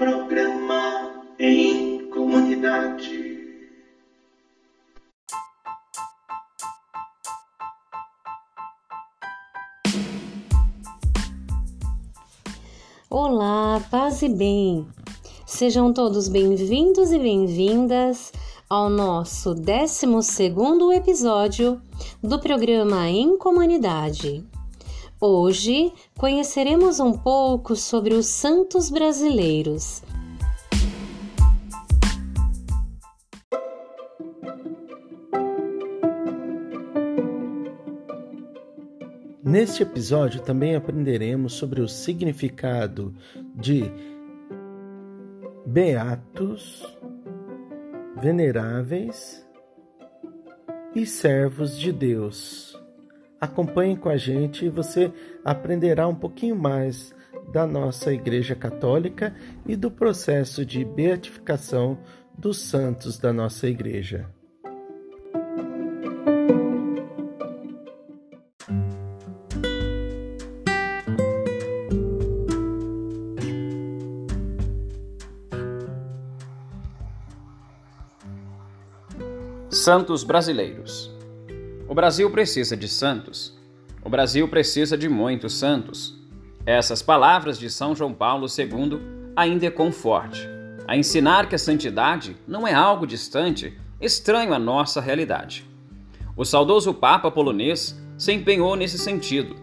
Programa em comunidade. Olá, paz e bem. Sejam todos bem-vindos e bem-vindas ao nosso 12 episódio do programa Em Comunidade. Hoje conheceremos um pouco sobre os santos brasileiros. Neste episódio também aprenderemos sobre o significado de beatos, veneráveis e servos de Deus. Acompanhe com a gente e você aprenderá um pouquinho mais da nossa Igreja Católica e do processo de beatificação dos santos da nossa Igreja. Santos brasileiros. O Brasil precisa de santos. O Brasil precisa de muitos santos. Essas palavras de São João Paulo II ainda é conforte, a ensinar que a santidade não é algo distante, estranho à nossa realidade. O saudoso Papa polonês se empenhou nesse sentido,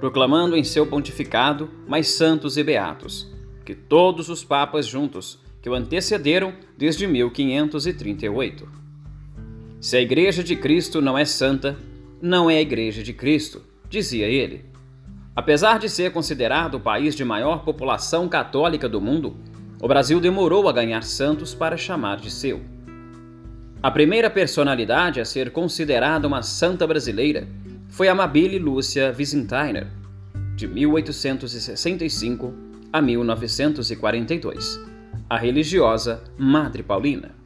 proclamando em seu pontificado mais santos e beatos, que todos os papas juntos que o antecederam desde 1538. Se a Igreja de Cristo não é santa, não é a Igreja de Cristo, dizia ele. Apesar de ser considerado o país de maior população católica do mundo, o Brasil demorou a ganhar santos para chamar de seu. A primeira personalidade a ser considerada uma santa brasileira foi Amabile Lúcia Visintainer, de 1865 a 1942, a religiosa Madre Paulina.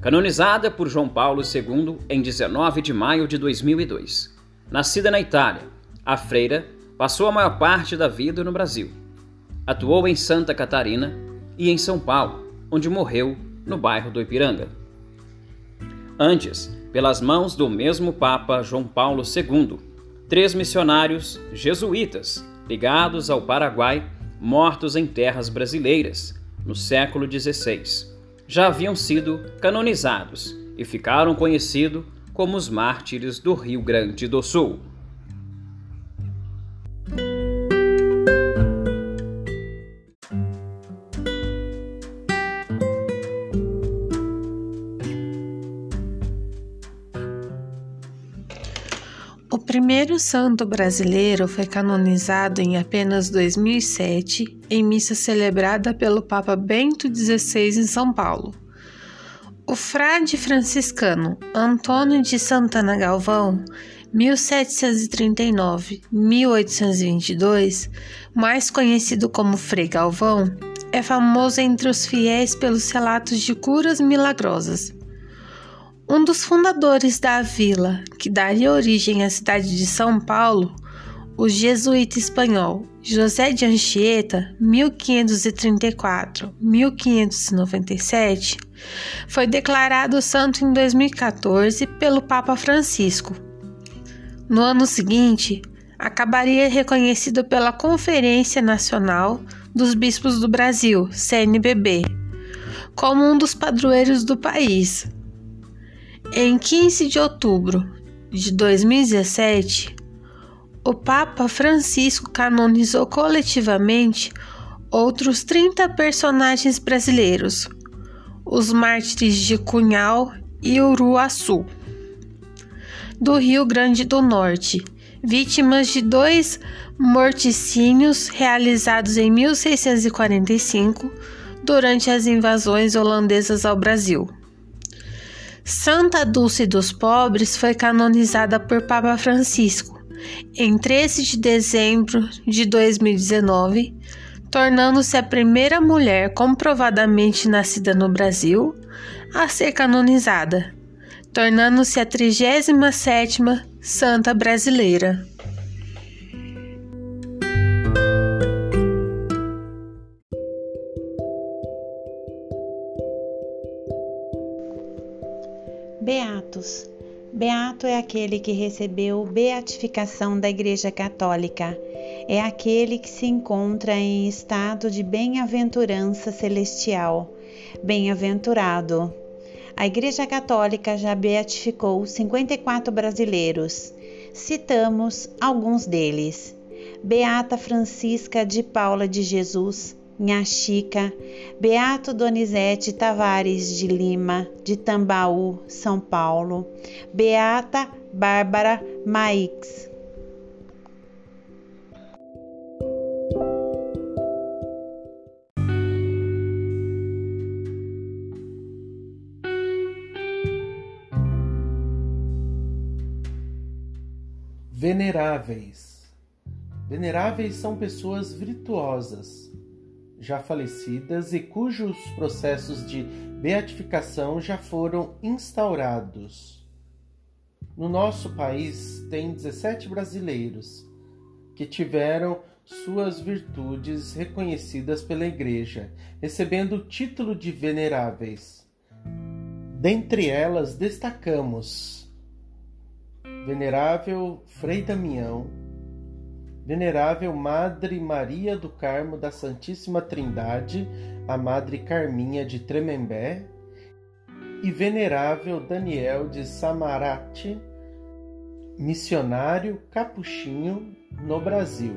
Canonizada por João Paulo II em 19 de maio de 2002. Nascida na Itália, a freira passou a maior parte da vida no Brasil. Atuou em Santa Catarina e em São Paulo, onde morreu no bairro do Ipiranga. Antes, pelas mãos do mesmo Papa João Paulo II, três missionários jesuítas ligados ao Paraguai mortos em terras brasileiras no século XVI já haviam sido canonizados e ficaram conhecidos como os mártires do Rio Grande do Sul. Primeiro santo brasileiro foi canonizado em apenas 2007 em missa celebrada pelo Papa Bento XVI em São Paulo. O frade franciscano Antônio de Santana Galvão, 1739-1822, mais conhecido como Frei Galvão, é famoso entre os fiéis pelos relatos de curas milagrosas. Um dos fundadores da vila, que daria origem à cidade de São Paulo, o jesuíta espanhol José de Anchieta, 1534-1597, foi declarado santo em 2014 pelo Papa Francisco. No ano seguinte, acabaria reconhecido pela Conferência Nacional dos Bispos do Brasil, CNBB, como um dos padroeiros do país. Em 15 de outubro de 2017, o Papa Francisco canonizou coletivamente outros 30 personagens brasileiros, os mártires de Cunhal e Uruaçu, do Rio Grande do Norte, vítimas de dois morticínios realizados em 1645 durante as invasões holandesas ao Brasil. Santa Dulce dos Pobres foi canonizada por Papa Francisco em 13 de dezembro de 2019, tornando-se a primeira mulher comprovadamente nascida no Brasil a ser canonizada, tornando-se a 37ª santa brasileira. Beatos. Beato é aquele que recebeu beatificação da Igreja Católica. É aquele que se encontra em estado de bem-aventurança celestial. Bem-aventurado. A Igreja Católica já beatificou 54 brasileiros. Citamos alguns deles: Beata Francisca de Paula de Jesus, Nha Chica, Beato Donizete Tavares de Lima, de Tambaú, São Paulo, Beata Bárbara Maix. Veneráveis. Veneráveis são pessoas virtuosas, já falecidas e cujos processos de beatificação já foram instaurados. No nosso país tem 17 brasileiros que tiveram suas virtudes reconhecidas pela Igreja, recebendo o título de veneráveis. Dentre elas destacamos Venerável Frei Damião, Venerável Madre Maria do Carmo da Santíssima Trindade, a Madre Carminha de Tremembé, e Venerável Daniel de Samarate, missionário capuchinho no Brasil.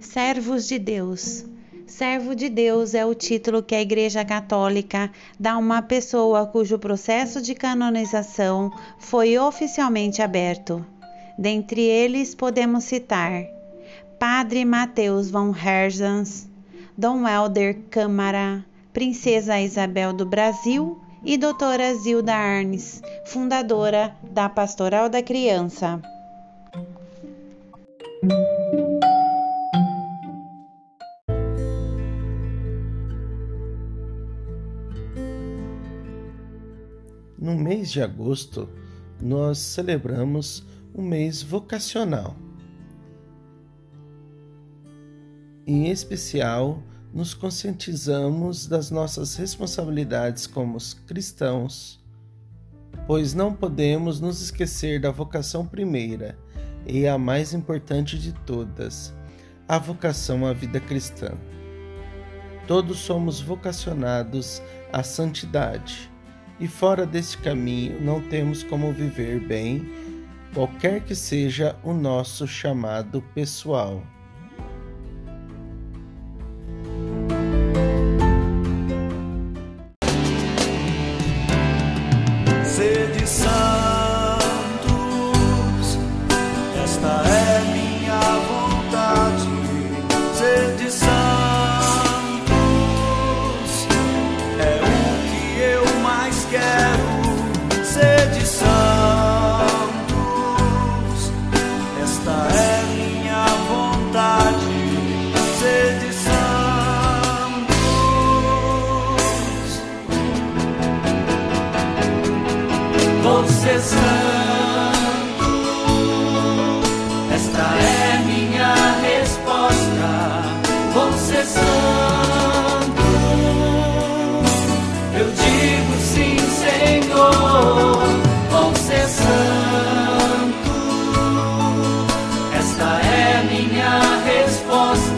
Servos de Deus. Servo de Deus é o título que a Igreja Católica dá a uma pessoa cujo processo de canonização foi oficialmente aberto. Dentre eles podemos citar Padre Mateus von Herzans, Dom Helder Câmara, Princesa Isabel do Brasil e Doutora Zilda Arnes, fundadora da Pastoral da Criança. No mês de agosto, nós celebramos o mês vocacional. Em especial, nos conscientizamos das nossas responsabilidades como cristãos, pois não podemos nos esquecer da vocação primeira e a mais importante de todas, a vocação à vida cristã. Todos somos vocacionados à santidade e fora desse caminho não temos como viver bem, qualquer que seja o nosso chamado pessoal.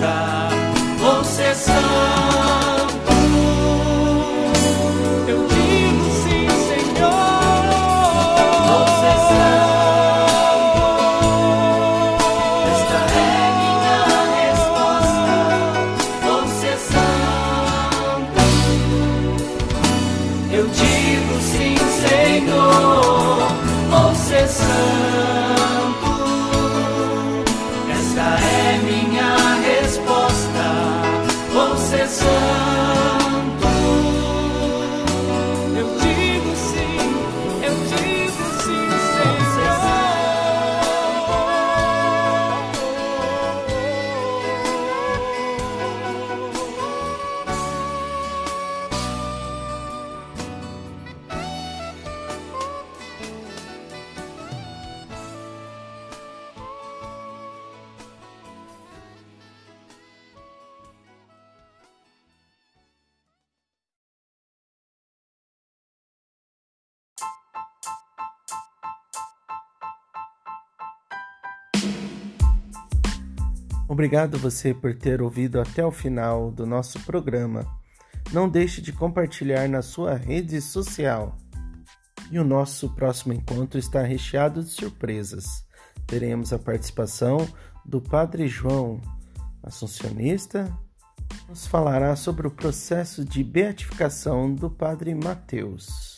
Você vou santo. Eu digo sim, Senhor, Você ser santo. Esta é minha resposta, Você ser santo. Eu digo sim, Senhor, Você ser santo. So. Obrigado você por ter ouvido até o final do nosso programa. Não deixe de compartilhar na sua rede social. E o nosso próximo encontro está recheado de surpresas. Teremos a participação do Padre João, assuncionista, nos falará sobre o processo de beatificação do Padre Mateus.